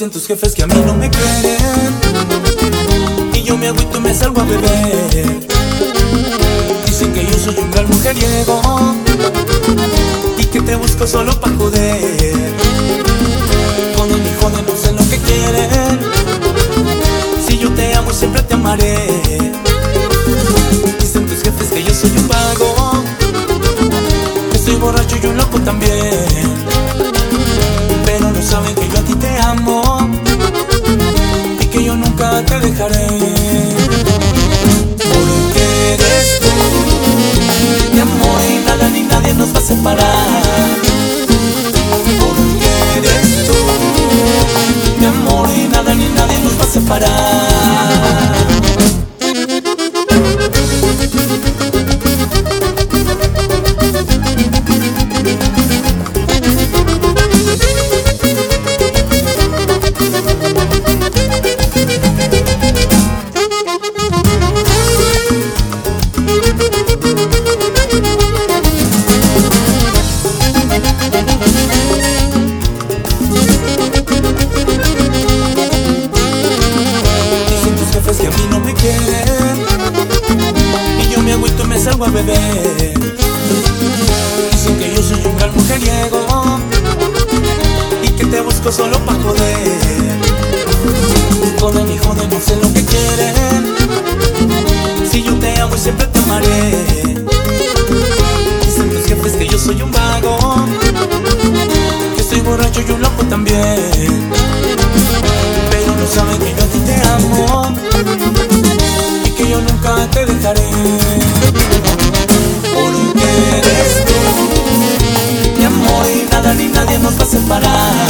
Dicen tus jefes que a mí no me quieren. Y yo me agüito y me salgo a beber. Dicen que yo soy un gran mujeriego Y que te busco solo pa' joder. Joden y joden, no sé lo que quieren Si yo te amo siempre te amaré. Dicen tus jefes que yo soy un vago Que soy borracho y un loco también nadie a beber. Dicen que yo soy un gran mujeriego Y que te busco solo pa' joder. Joden y joden, no sé lo que quieren. Si yo te amo y siempre te amaré. Dicen tus jefes que yo soy un vago Que soy borracho y un loco también. Pero no saben que yo a ti te amo y que yo nunca te dejaré. va a separar.